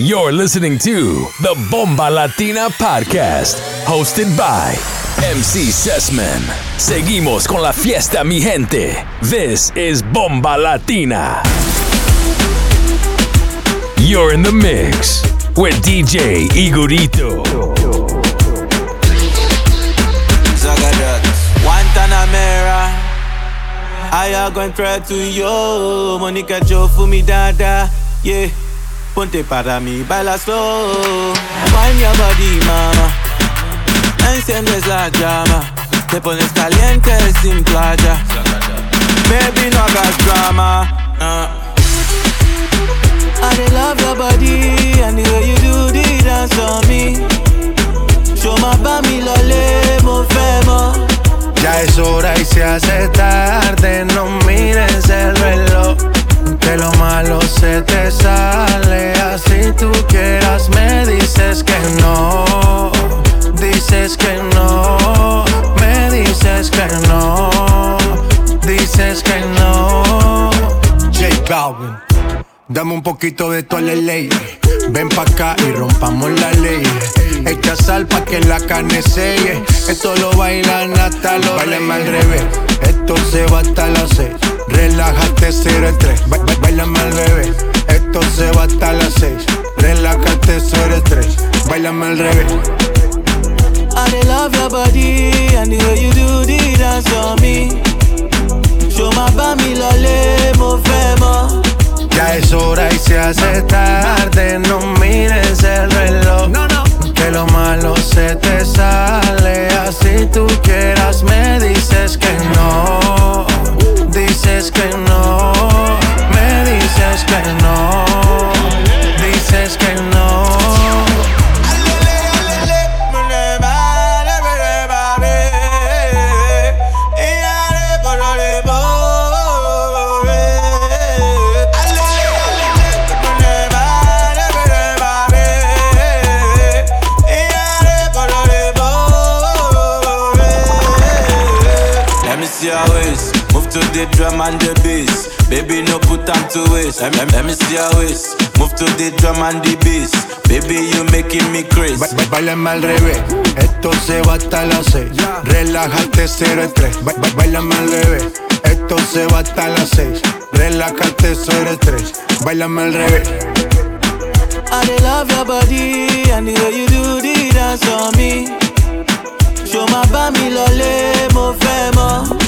You're listening to the Bomba Latina Podcast, hosted by MC Sessman. Seguimos con la fiesta, mi gente. This is Bomba Latina. You're in the mix with DJ Igorito. Guantanamera. I am going to try to yo, Monica Joe for me dada, yeah. Ponte para mí, baila slow. Find your body, mama. Enciendes la llama. Te pones caliente sin playa. Baby, no hagas drama. Uh. I love your body and the way you do the dance on me. Show my bami lole, mo fẹ́ mọ̀. Ya es hora y se hace tarde, no mires el reloj. Que lo malo se te sale, así tú quieras me dices que no, dices que no, me dices que no, dices que no. J Balvin, dame un poquito de tu ley. Ven pa' acá y rompamos la ley. Echa sal pa' que la carne selle. Esto lo bailan hasta los Bailan al revés. Esto se va hasta las seis. Relájate, cero estrés. Ba ba Bailame al revés. Esto se va hasta las seis. Relájate, cero estrés. Bailame al revés. I love your body and the way you do the dance on me. Show my bami lole, mo fẹ́ mọ̀. Ya es hora y se hace tarde. No mires el reloj. No, no. Lo malo se te sale. Así tú quieras, me dices que no. Dices que no. Me dices que no. Dices que no. The drum and the bass. Baby, no put time to waste. Let me, let me see your waist. Move to the drum and the bass. Baby, you making me crazy. Ba- ba- Bailame al revés, esto se va hasta las seis. Relájate, cero estrés. Ba- ba- Bailame al revés, esto se va hasta las seis. Relájate, cero estrés. Bailame al revés. I love your body and the way you do the dance on me. Show my bami lole, mo fẹ́ mọ̀.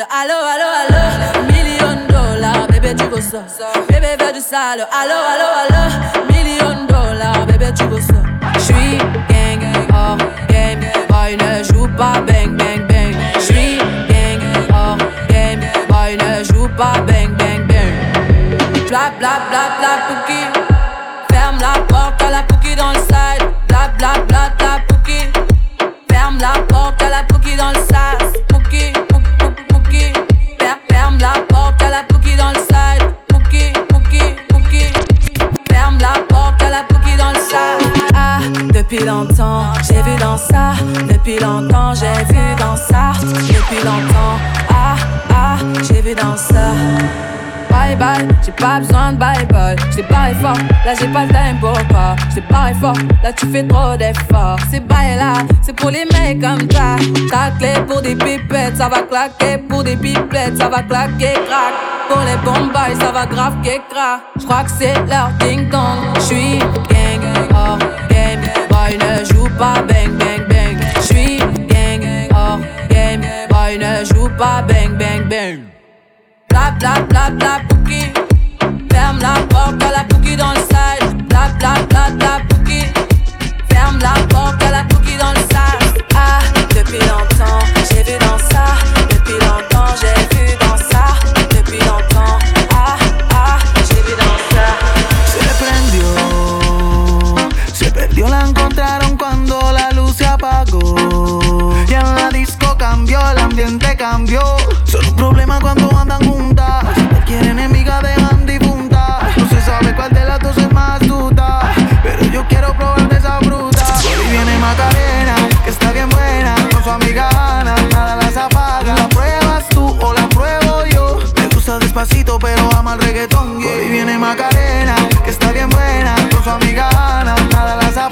Allo allo allo. Million dollars, bébé tu veux ça Bébé fais du sale, allo allo allo. Million dollars, bébé tu veux ça J'suis gang, hors game, boy ne joue pas bang bang bang. J'suis gang, hors game, boy ne joue pas bang bang bang. Bla bla bla bla pouki Ferme la porte à la pouki dans le side. Bla bla bla depuis longtemps, j'ai vu dans ça Depuis longtemps, j'ai vu dans ça Depuis longtemps, ah, ah, j'ai vu dans ça Bye bye, j'ai pas besoin de bye bye. J't'ai barré fort, là j'ai pas le time pour pas. J't'ai barré fort, là tu fais trop d'efforts. C'est bye là, c'est pour les mecs comme toi. Ta clé pour des pipettes, ça va claquer. Pour des pipettes, ça va claquer, crack. Pour les bombes, ça va grave crack. J'crois que c'est leur ding dong. J'suis gang, pas bang bang bang. J'suis gang, hors game. Boy ne joue pas bang bang bang. Bla bla bla bla pouki Ferme la porte à la el ambiente cambió. Son un problema cuando andan juntas. Cualquier enemiga dejan difunta. No se sabe cuál de las dos es más duda. Pero yo quiero probar de esa fruta. Hoy viene Macarena, que está bien buena. Con su amiga Ana, nada las apaga. ¿La pruebas tú o la pruebo yo? Me gusta despacito, pero ama el reggaetón. Y hoy viene Macarena, que está bien buena. Con su amiga Ana, nada las apaga.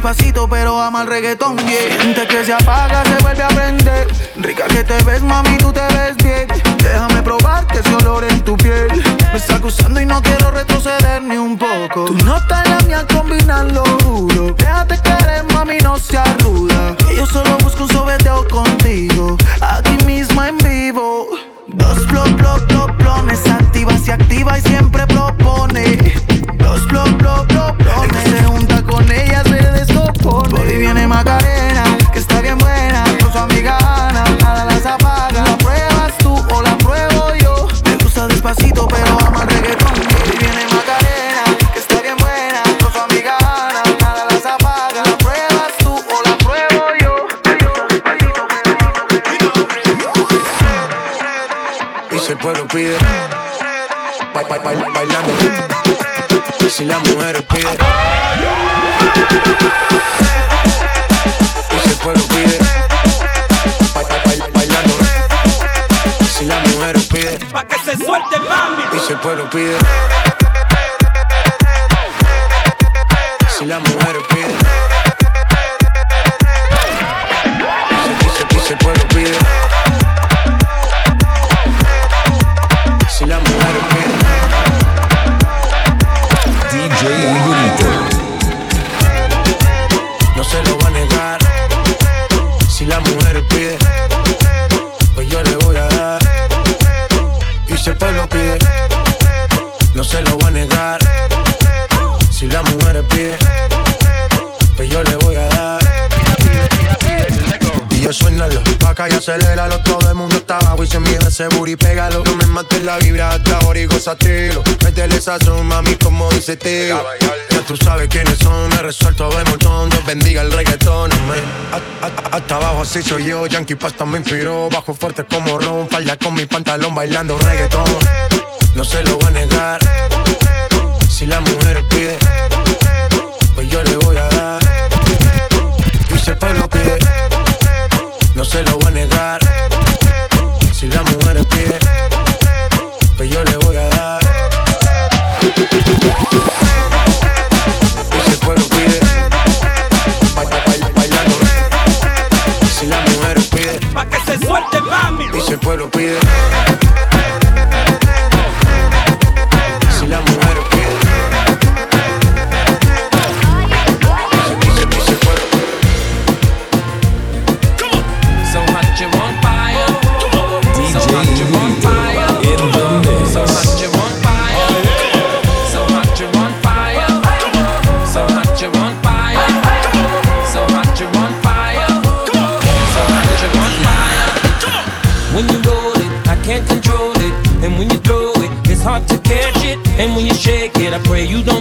Despacito, pero ama el reggaetón. Yeah. Gente que se apaga, se vuelve a prender. Rica que te ves, mami, tú te ves bien. Déjame probar que ese olor en tu piel. Me está acusando y no quiero retroceder ni un poco. Tu nota y la mía combinan, lo juro. Déjate querer, mami, no seas ruda. Que yo solo busco un sobeteo contigo. Aquí mismo en vivo. Dos bloc, bloc, bloc, blones. Activa, se activa y siempre propone. Dos bloc, bloc, bloc, blones. Viene Macarena, que está bien buena. Con su amiga Ana, nada las apaga. ¿La pruebas tú o la pruebo yo? Me gusta despacito, pero ama el reggaetón. Ahí viene Macarena, que está bien buena. Con su amiga Ana, nada las apaga. ¿La pruebas tú o la pruebo yo? y si el pueblo pide, ba- ba- ba- bailando. Y si la mujer pide, y si el pueblo pide, ba- bailando. Si la mujer pide, Pa' que se suelte, mami. y si el pueblo pide, si la mujer pide, ese booty, pégalo. No me mates la vibra hasta ahora y Métele sazón, mami, como dice tío Ya tú sabes quiénes son, me resuelto de montón. Dios bendiga el reggaetón, a- Hasta abajo así soy yo, Yankee Pasta me inspiró. Bajo fuerte como ron, falda con mi pantalón bailando reggaetón. No se lo voy a negar. Si la mujer pide Pues yo le voy a dar. Y el pueblo pide. No se lo voy a negar. Si la mujer pide, pues yo le voy a dar. El pueblo pide, ba- ba- ba- bailando. Si la mujer pide, Pa' que se suelte, mami. el pueblo pide. Pray. You don't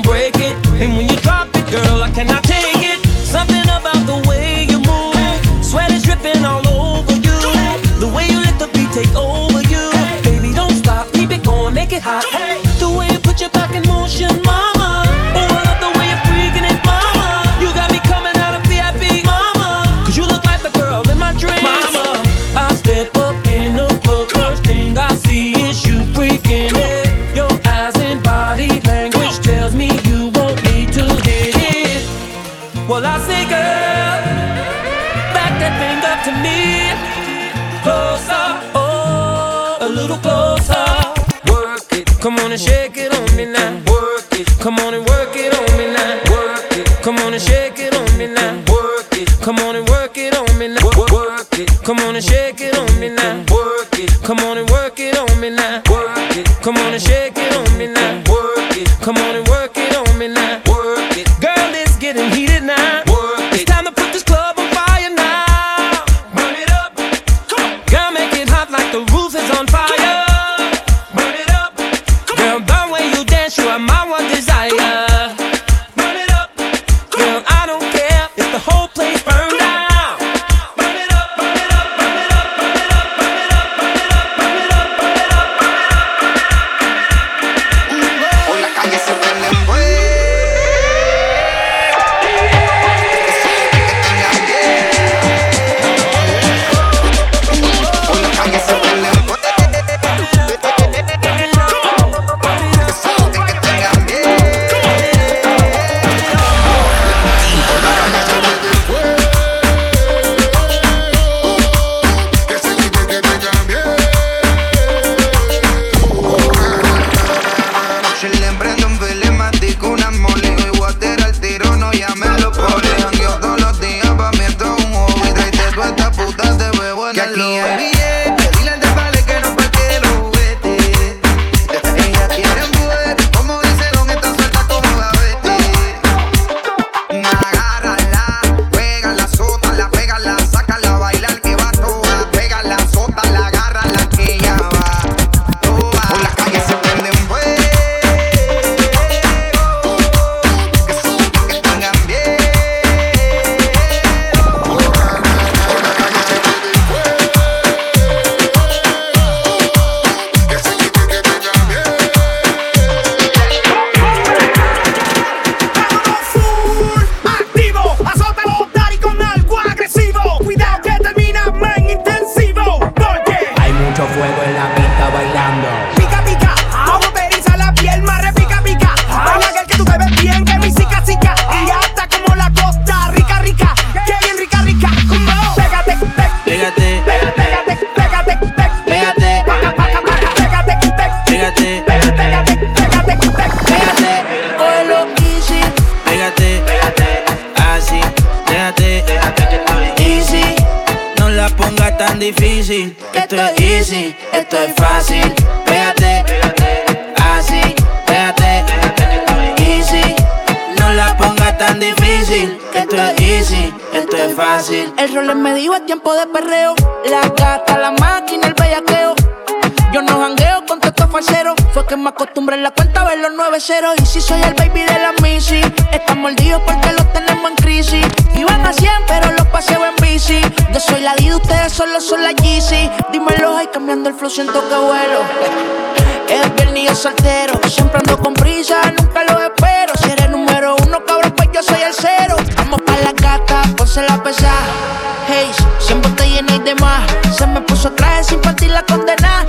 la condena.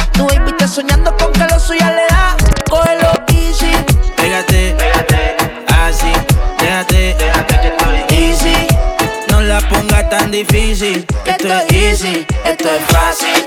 Soñando con que lo suya le da. Cógelo easy. Pégate, pégate, ah, así. Déjate, déjate que estoy easy. No la pongas tan difícil. Esto es easy, esto es fácil.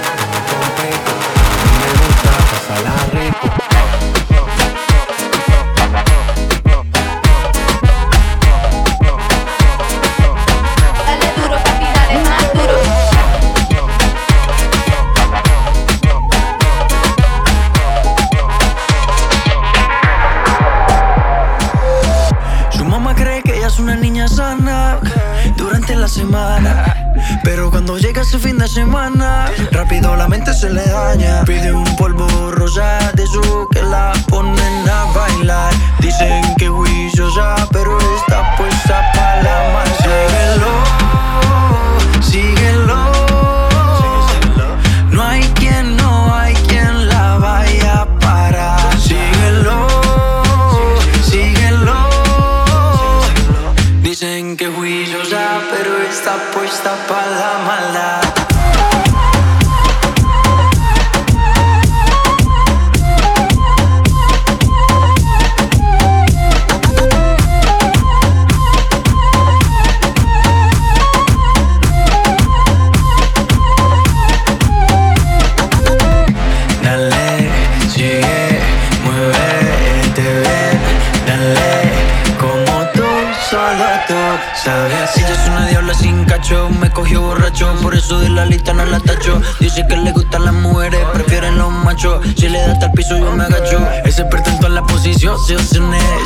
Pasarla rico. Fin de semana, rápido la mente se le daña. Pide un polvo rosa de su que la ponen a bailar. Dicen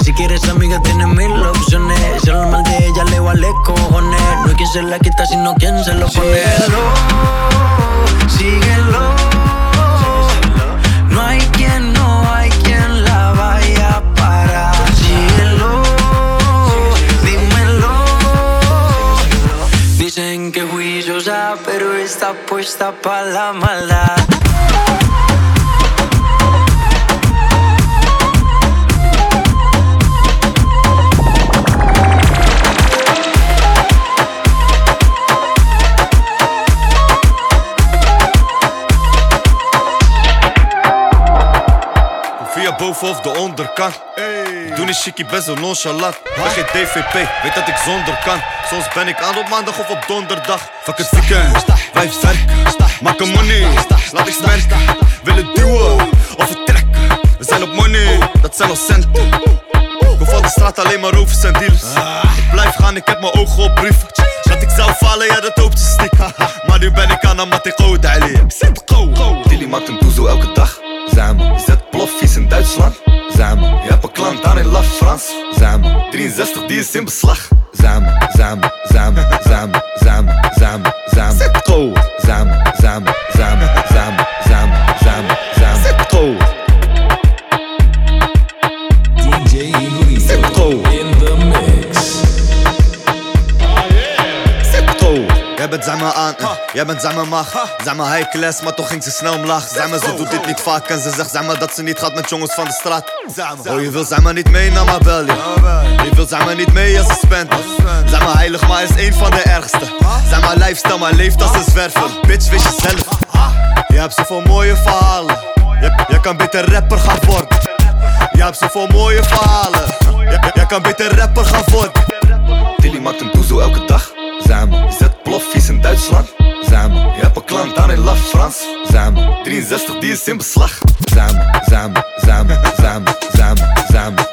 Si quieres amiga, tienes mil opciones. Si habla mal de ella, le vale cojones. No hay quien se la quita, sino quien se lo pone. Síguelo, no hay quien, no hay quien la vaya a parar. Síguelo, dímelo. Dicen que juiciosa, pero está puesta para la maldad. Bovenop de onderkant. Doe niet chickie, best wel nonchalant. Ben geen DVP, weet dat ik zonder kan. Soms ben ik aan op maandag of op donderdag. Fuck het weekend, blijf werken. Maak een money, laat ik spenden. Willen duwen of vertrekken. We zijn op money, dat zijn al centen. Ik van de straat alleen maar over zijn dealers. Ik blijf gaan, ik heb mijn ogen op brieven. Dat ik zou falen, ja dat hoopt ze stiekem. Maar nu ben ik aan aan Mateo Dali. Zit go. Tilly maakt een doezel elke dag. Samen. Zet ploffies in Duitsland. Samen. Je hebt een klant aan in La France. Samen. 63 die is in beslag. Samen, samen, samen, samen, samen, samen, samen. Zet samen, samen, samen, Jij bent zijn maar aan, eh. jij bent zijn maar mag. Zijn maar high class, maar toch ging ze snel omlaag. Zijn maar, ze doet dit niet vaak en ze zegt zijn maar dat ze niet gaat met jongens van de straat. Oh, je wil zijn maar niet mee naar mijn belly. Je wil zijn maar niet mee als ze spent. Zijn maar heilig, maar is een van de ergste. Zijn maar lifestyle, maar leeft als een zwerver. Bitch, wees jezelf. Je hebt zoveel mooie verhalen. Je, je kan beter rapper gaan worden. Je hebt zoveel mooie verhalen. Je, je kan beter rapper gaan worden. Tilly maakt een doezel elke dag. Samen. Je zet ploffies in Duitsland. Samen. Je hebt een klant aan in La Frans. Samen. 63 die is in beslag. Samen, samen, samen, samen, samen, samen,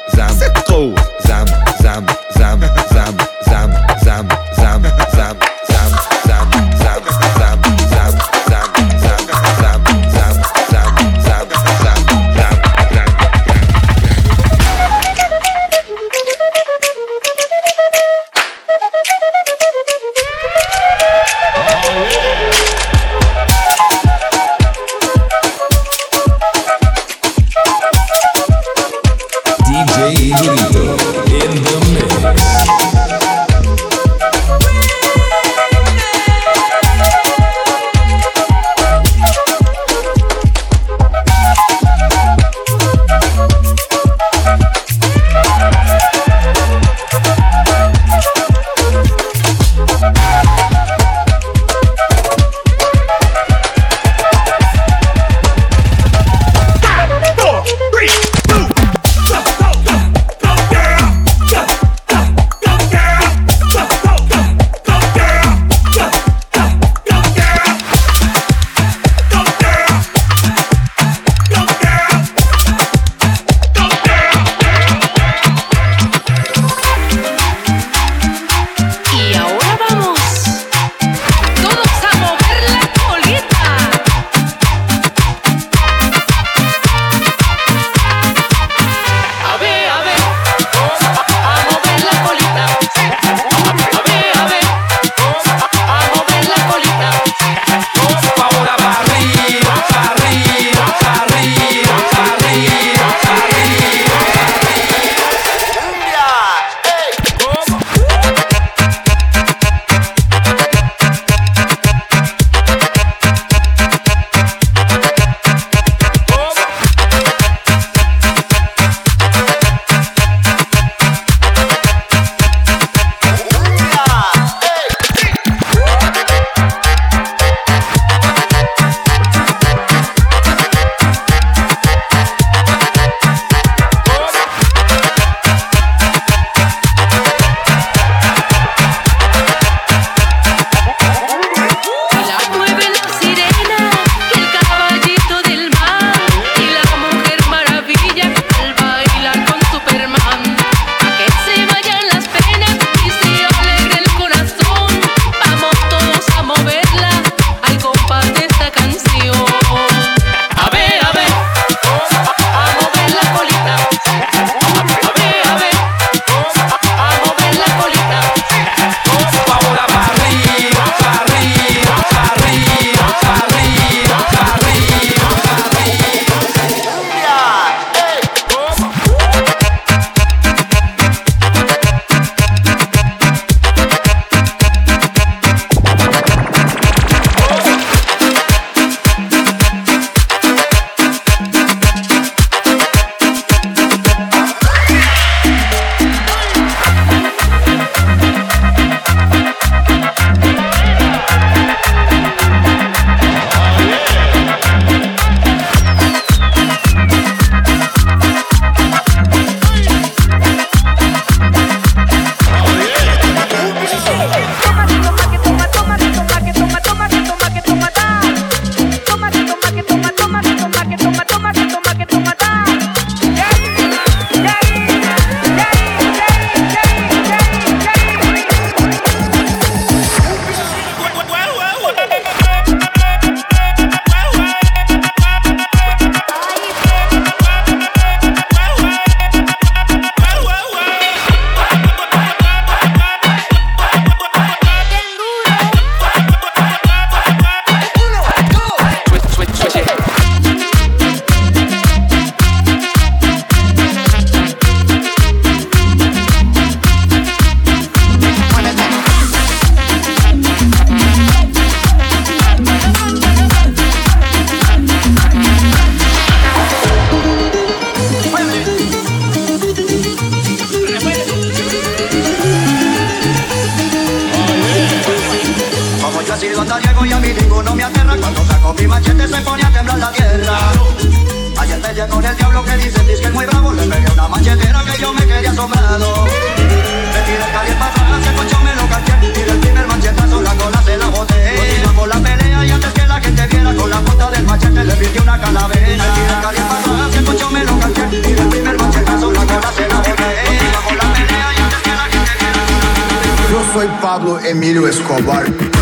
foi Pablo Emílio Escobar.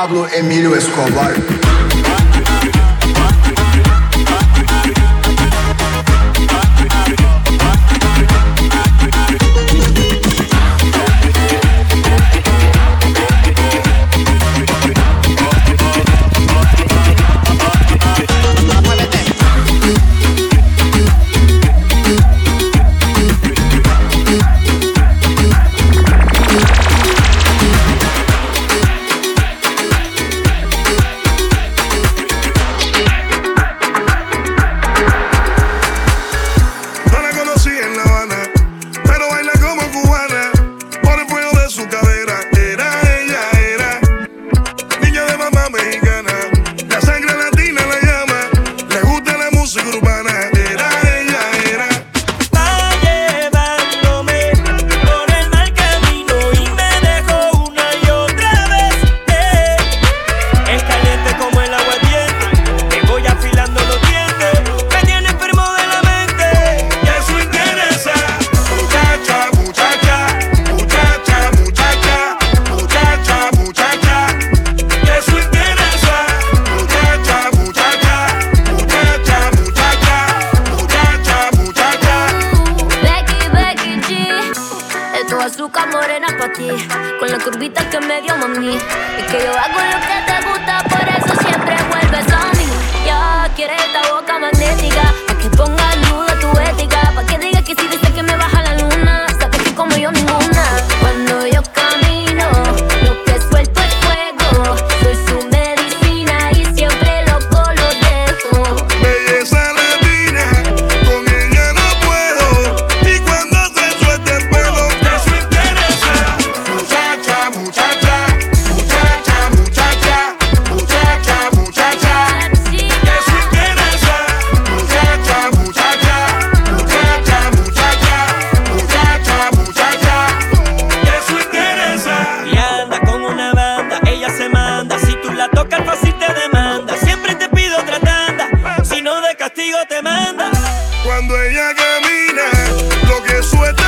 Pablo Emilio Escobar. resuelto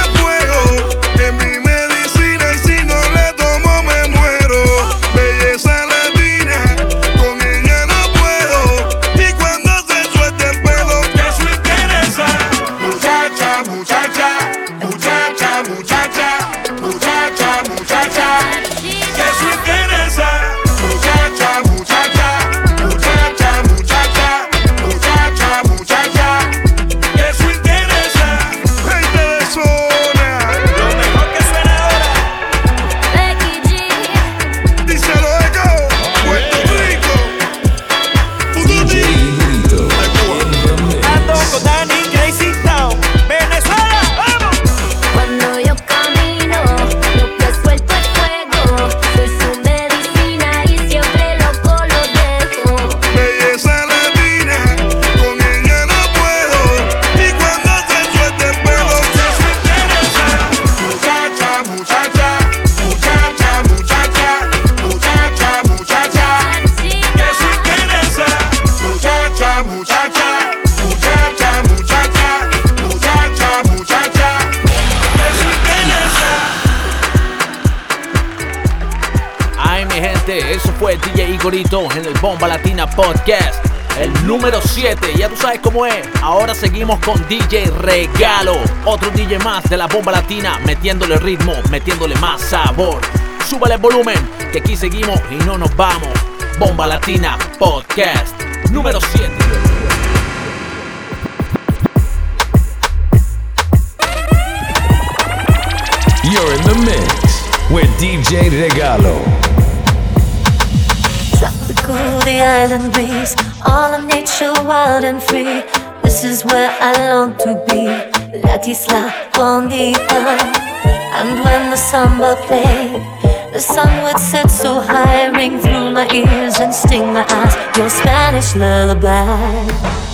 en el Bomba Latina Podcast. El número 7, ya tú sabes cómo es. Ahora seguimos con DJ Regalo. Otro DJ más de la Bomba Latina, metiéndole ritmo, metiéndole más sabor. Súbale el volumen, que aquí seguimos y no nos vamos. Bomba Latina Podcast número 7. You're in the mix with DJ Regalo. The island breeze, all of nature wild and free. This is where I long to be, La Isla Bonita. And when the samba played, the sun would set so high, ring through my ears and sting my eyes. Your Spanish lullaby.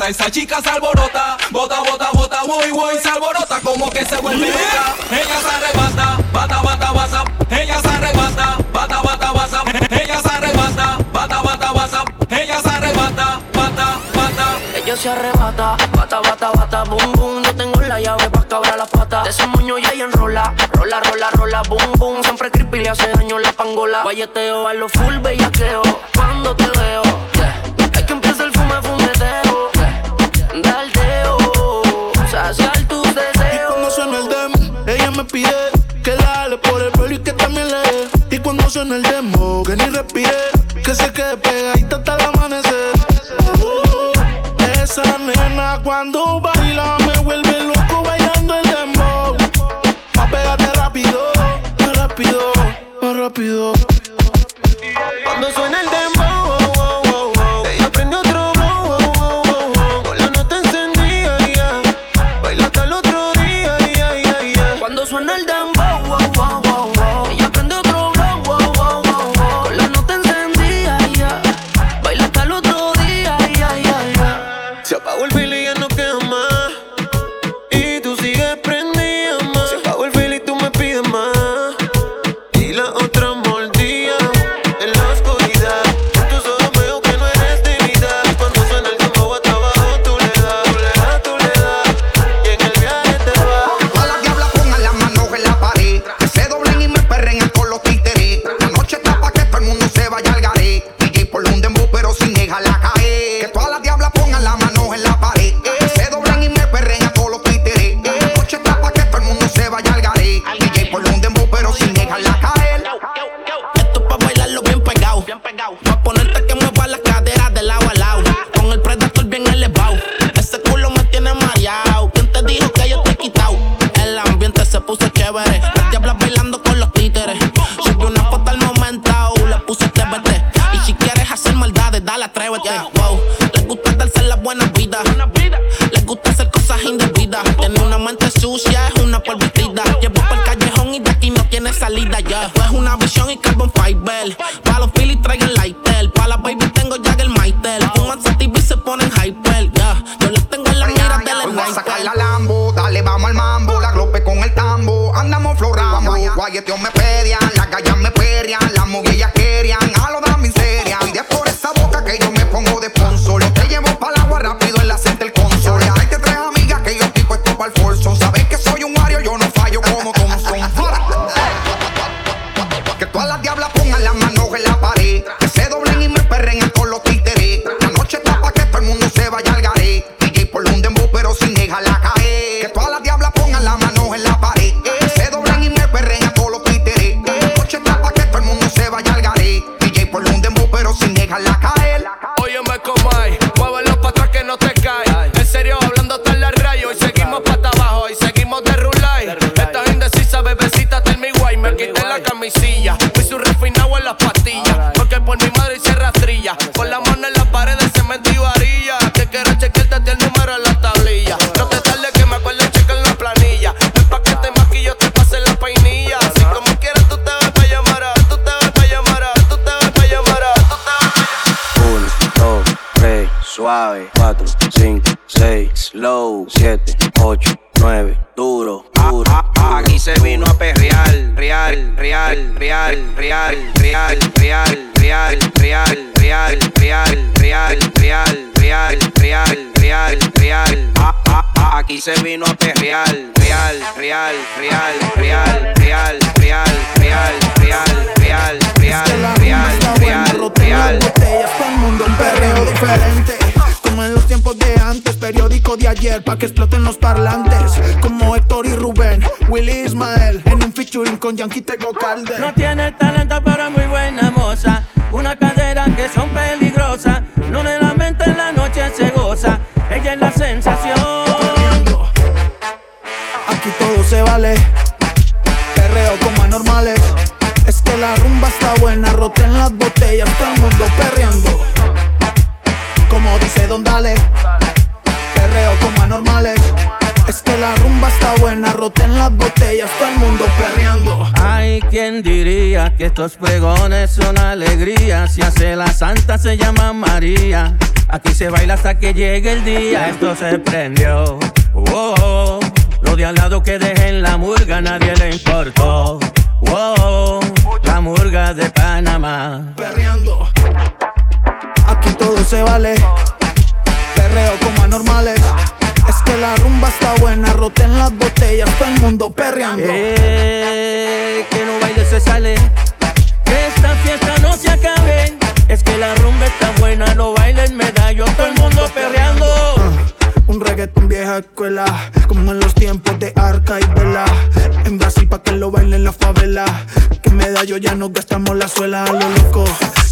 Pasa. Esa chica se alborota, bota, bota, bota, voy, voy, se alborota como que se vuelve loca. Ella se arrebata, bata, bata, bata, ella se arrebata, bata, bata, bata, ella se arrebata, bata, bata, bata, ella se arrebata, bata, bata. Ella se arrebata, bata, bata, bata, boom, boom. Yo tengo la llave pa' cabrar la pata. De ese moño ya ella enrola, rola, rola, rola, boom, boom. Siempre creepy le hace daño la pangola. Guayeteo a lo full bellaqueo. Cuando te veo, yeah. hay que empieza el fume, fumeteo. Demo, pide que la jale por el pelo y que también le dé. Y cuando suena el demo, que ni respire, que se quede pegadita hasta el amanecer. Uh, esa nena cuando baila me vuelve loco bailando el dembow. Pa' pegarte rápido, más rápido, más rápido. ayer pa' que exploten los parlantes. Como Héctor y Rubén, Willy Ismael, en un featuring con Yankee Tego Calde. No tiene talento, pero es muy buena moza. Una cadera que son peligrosas. No le lamenta en la noche se goza. Ella es la sensación. Aquí todo se vale. Perreo como anormales. Es que la rumba está buena, roten las botellas. ¿Quién diría que estos pregones son alegría? Si hace la santa se llama María. Aquí se baila hasta que llegue el día. Esto se prendió. Oh, oh. Lo de al lado que dejen la murga, nadie le importó. Wow, la murga de Panamá. Perreando. Aquí todo se vale. Perreo como anormales la rumba está buena, roten las botellas, todo el mundo perreando. Eh, que no baile se sale, que esta fiesta no se acabe. Es que la rumba está buena, no bailen medallo, todo el mundo perreando. Un reggaetón vieja escuela, como en los tiempos de Arca y Vela. En Brasil pa' que lo bailen la favela. Que medallo ya nos gastamos la suela a lo loco.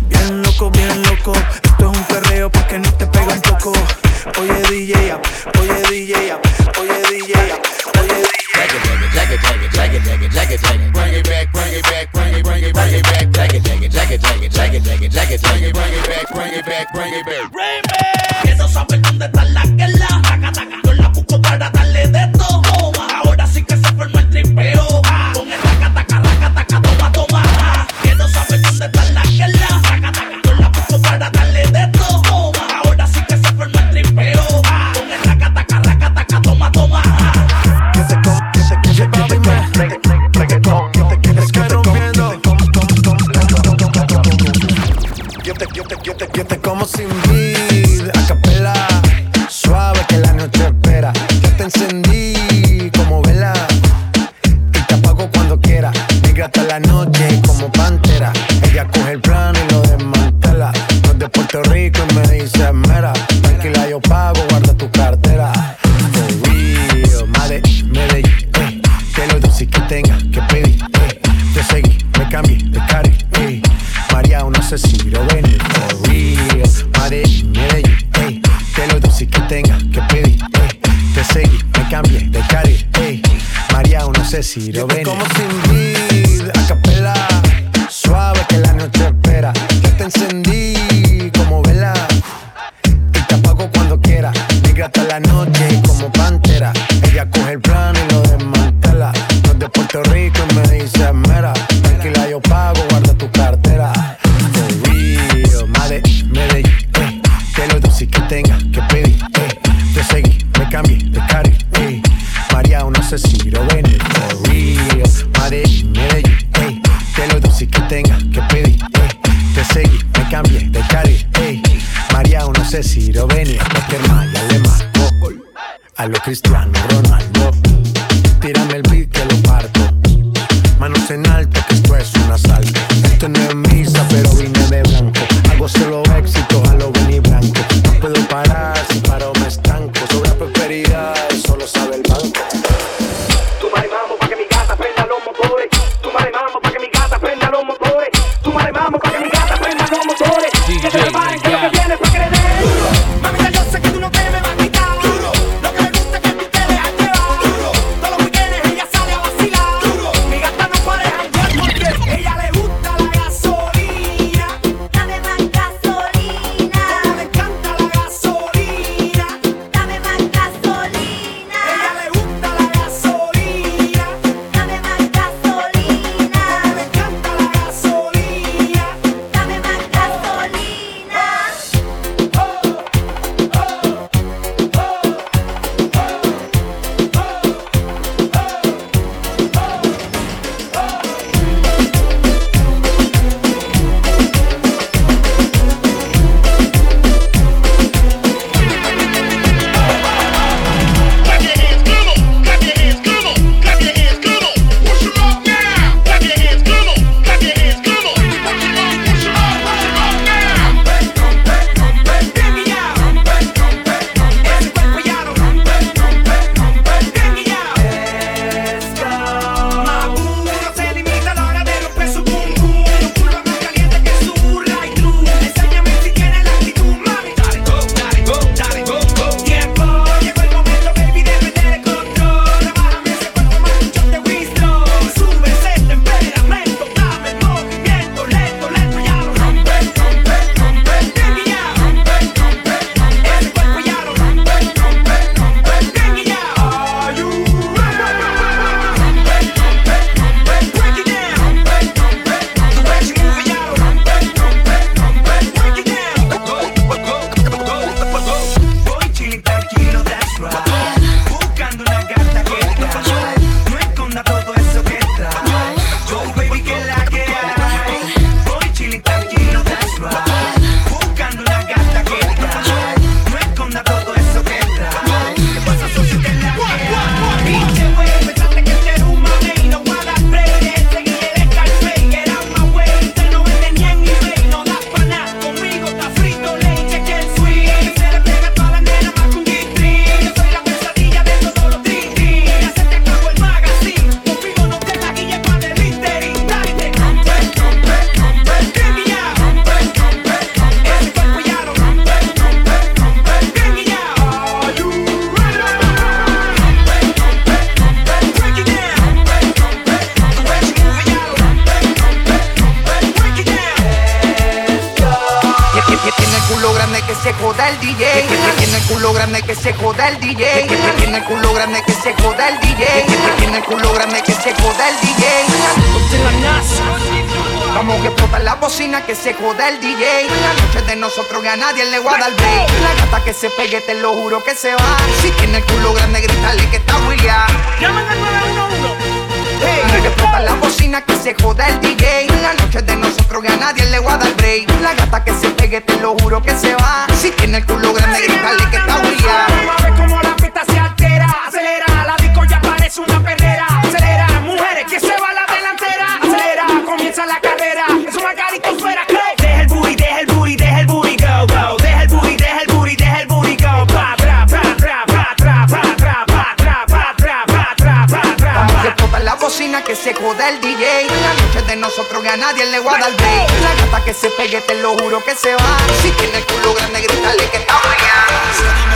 Bien loco, bien loco. Esto es un perreo pa' que no te pega un poco. Oye DJ oye DJ oye DJ oye DJ dónde está la. que se joda el DJ. La noche de nosotros que a nadie le va a dar. La gata que se pegue, te lo juro que se va. Si tiene el culo grande, grítale que está William. Llamen al 911. Hey. Que explota la bocina, que se joda el DJ. La noche de nosotros que a nadie le va a dar break. La gata que se pegue, te lo juro que se va. Si tiene el culo grande, grítale que está William. boda el DJ. La noche de nosotros que a nadie le va a dar. La gata que se pegue, te lo juro que se va. Si tiene el culo grande, grítale que está mañana.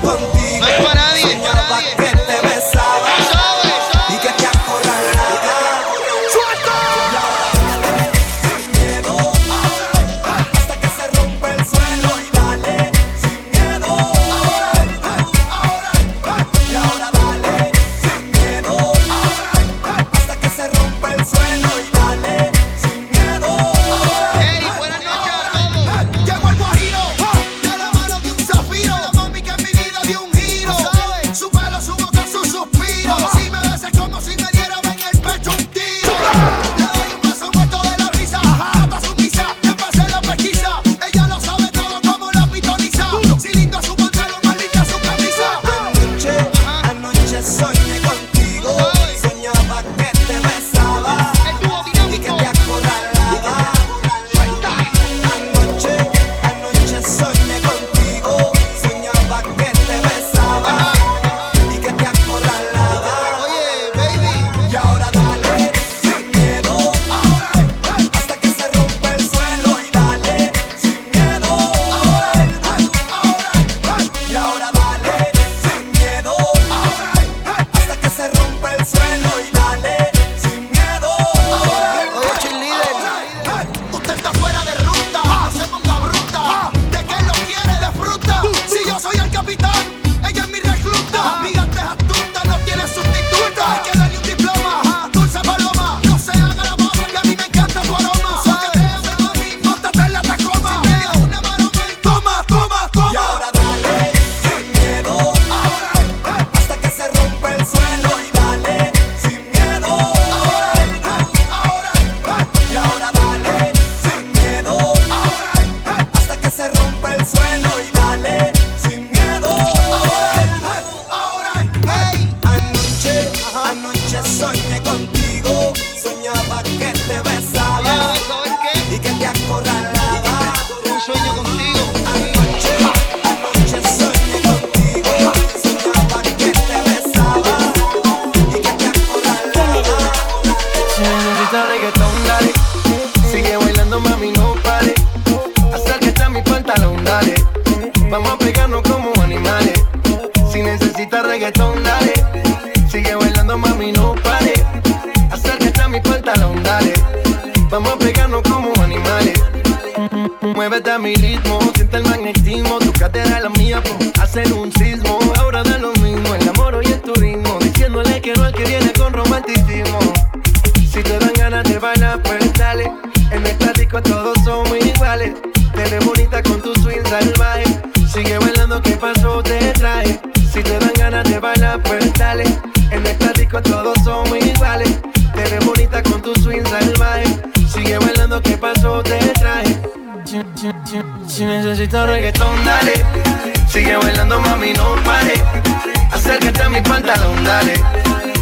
Soñé contigo.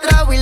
Trago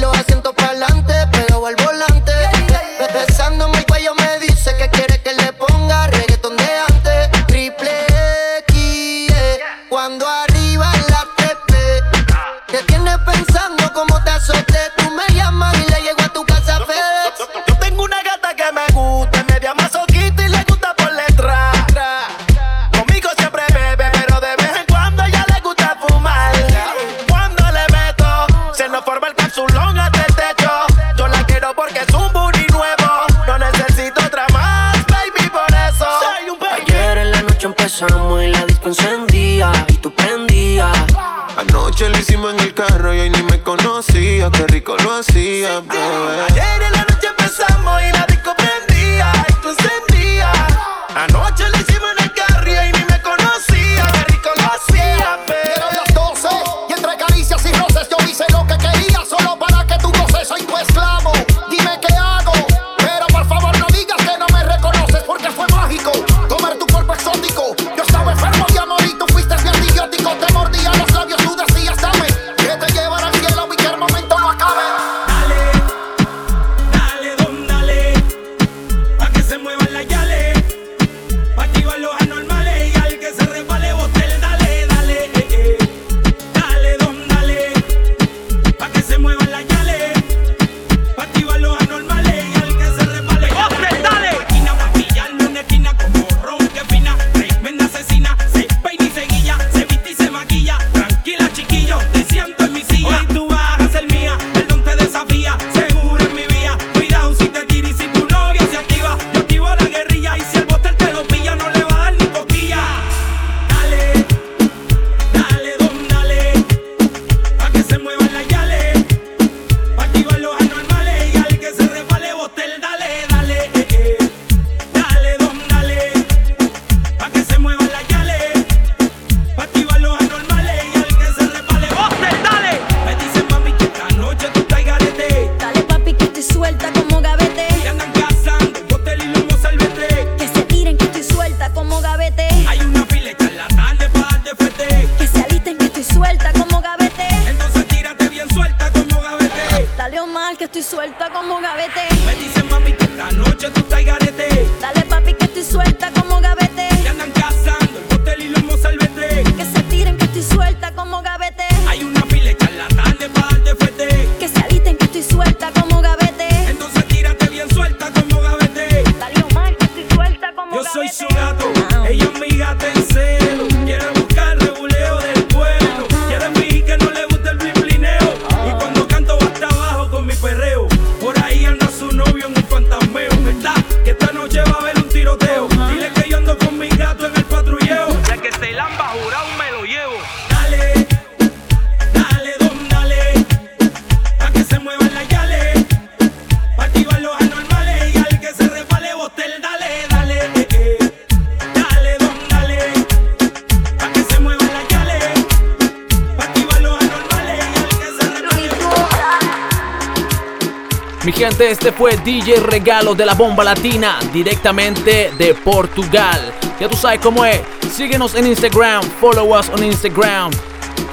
este fue DJ Regalo de la Bomba Latina, directamente de Portugal. Ya tú sabes cómo es. Síguenos en Instagram, follow us on Instagram.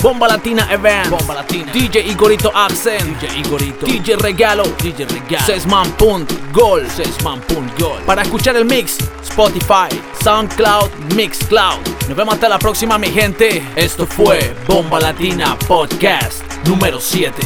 Bomba Latina Event, Bomba Latina, DJ Igorito Accent, DJ Igorito, DJ Regalo, DJ Regalo, Sesman Punt Gol, Sesman Punt Gol. Para escuchar el mix, Spotify, SoundCloud, Mixcloud. Nos vemos hasta la próxima, mi gente. Esto fue Bomba Latina Podcast número 7.